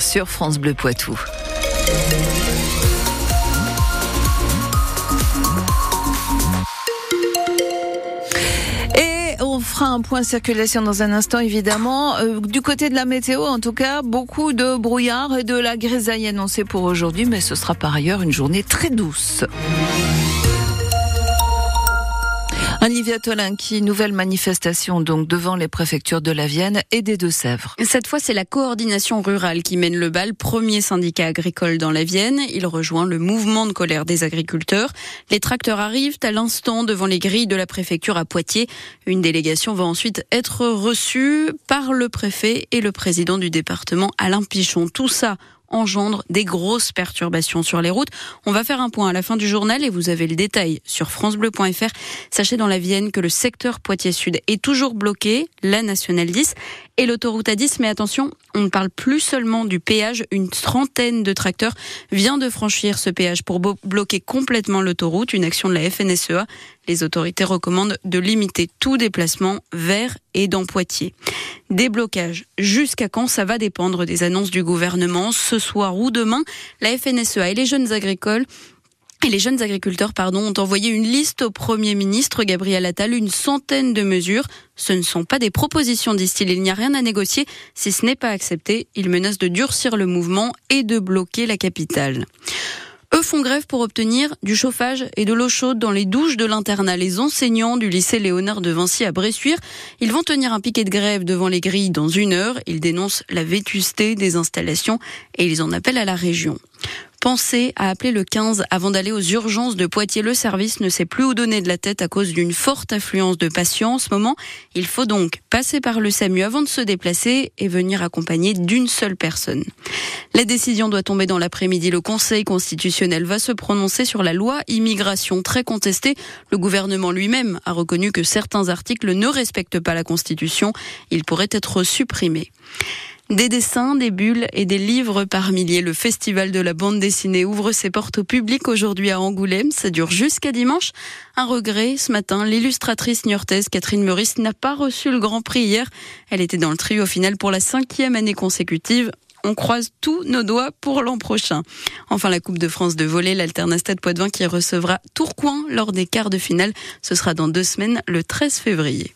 Sur France Bleu Poitou. Et on fera un point circulation dans un instant, évidemment. Euh, du côté de la météo, en tout cas, beaucoup de brouillard et de la grisaille annoncée pour aujourd'hui, mais ce sera par ailleurs une journée très douce. Olivia qui nouvelle manifestation donc devant les préfectures de la Vienne et des Deux-Sèvres. Cette fois, c'est la coordination rurale qui mène le bal, premier syndicat agricole dans la Vienne. Il rejoint le mouvement de colère des agriculteurs. Les tracteurs arrivent à l'instant devant les grilles de la préfecture à Poitiers. Une délégation va ensuite être reçue par le préfet et le président du département, Alain Pichon. Tout ça engendre des grosses perturbations sur les routes. On va faire un point à la fin du journal et vous avez le détail sur francebleu.fr. Sachez dans la Vienne que le secteur Poitiers-Sud est toujours bloqué, la nationale 10 et l'autoroute A10. Mais attention, on ne parle plus seulement du péage. Une trentaine de tracteurs vient de franchir ce péage pour bloquer complètement l'autoroute. Une action de la FNSEA. Les autorités recommandent de limiter tout déplacement vers et dans Poitiers. Des blocages. Jusqu'à quand? Ça va dépendre des annonces du gouvernement ce soir ou demain. La FNSEA et les jeunes agricoles et les jeunes agriculteurs pardon, ont envoyé une liste au Premier ministre Gabriel Attal, une centaine de mesures. Ce ne sont pas des propositions, disent-ils. Il n'y a rien à négocier. Si ce n'est pas accepté, ils menacent de durcir le mouvement et de bloquer la capitale. Eux font grève pour obtenir du chauffage et de l'eau chaude dans les douches de l'internat. Les enseignants du lycée Léonard de Vinci à Bressuire, ils vont tenir un piquet de grève devant les grilles dans une heure. Ils dénoncent la vétusté des installations et ils en appellent à la région. Pensez à appeler le 15 avant d'aller aux urgences de Poitiers. Le service ne sait plus où donner de la tête à cause d'une forte affluence de patients en ce moment. Il faut donc passer par le SAMU avant de se déplacer et venir accompagné d'une seule personne. La décision doit tomber dans l'après-midi. Le Conseil constitutionnel va se prononcer sur la loi immigration très contestée. Le gouvernement lui-même a reconnu que certains articles ne respectent pas la Constitution. Ils pourraient être supprimés. Des dessins, des bulles et des livres par milliers. Le festival de la bande dessinée ouvre ses portes au public aujourd'hui à Angoulême. Ça dure jusqu'à dimanche. Un regret, ce matin, l'illustratrice niortaise Catherine Meurice n'a pas reçu le grand prix hier. Elle était dans le trio final pour la cinquième année consécutive on croise tous nos doigts pour l'an prochain. Enfin, la Coupe de France de volley, l'Alternastade Poitvin qui recevra Tourcoing lors des quarts de finale. Ce sera dans deux semaines, le 13 février.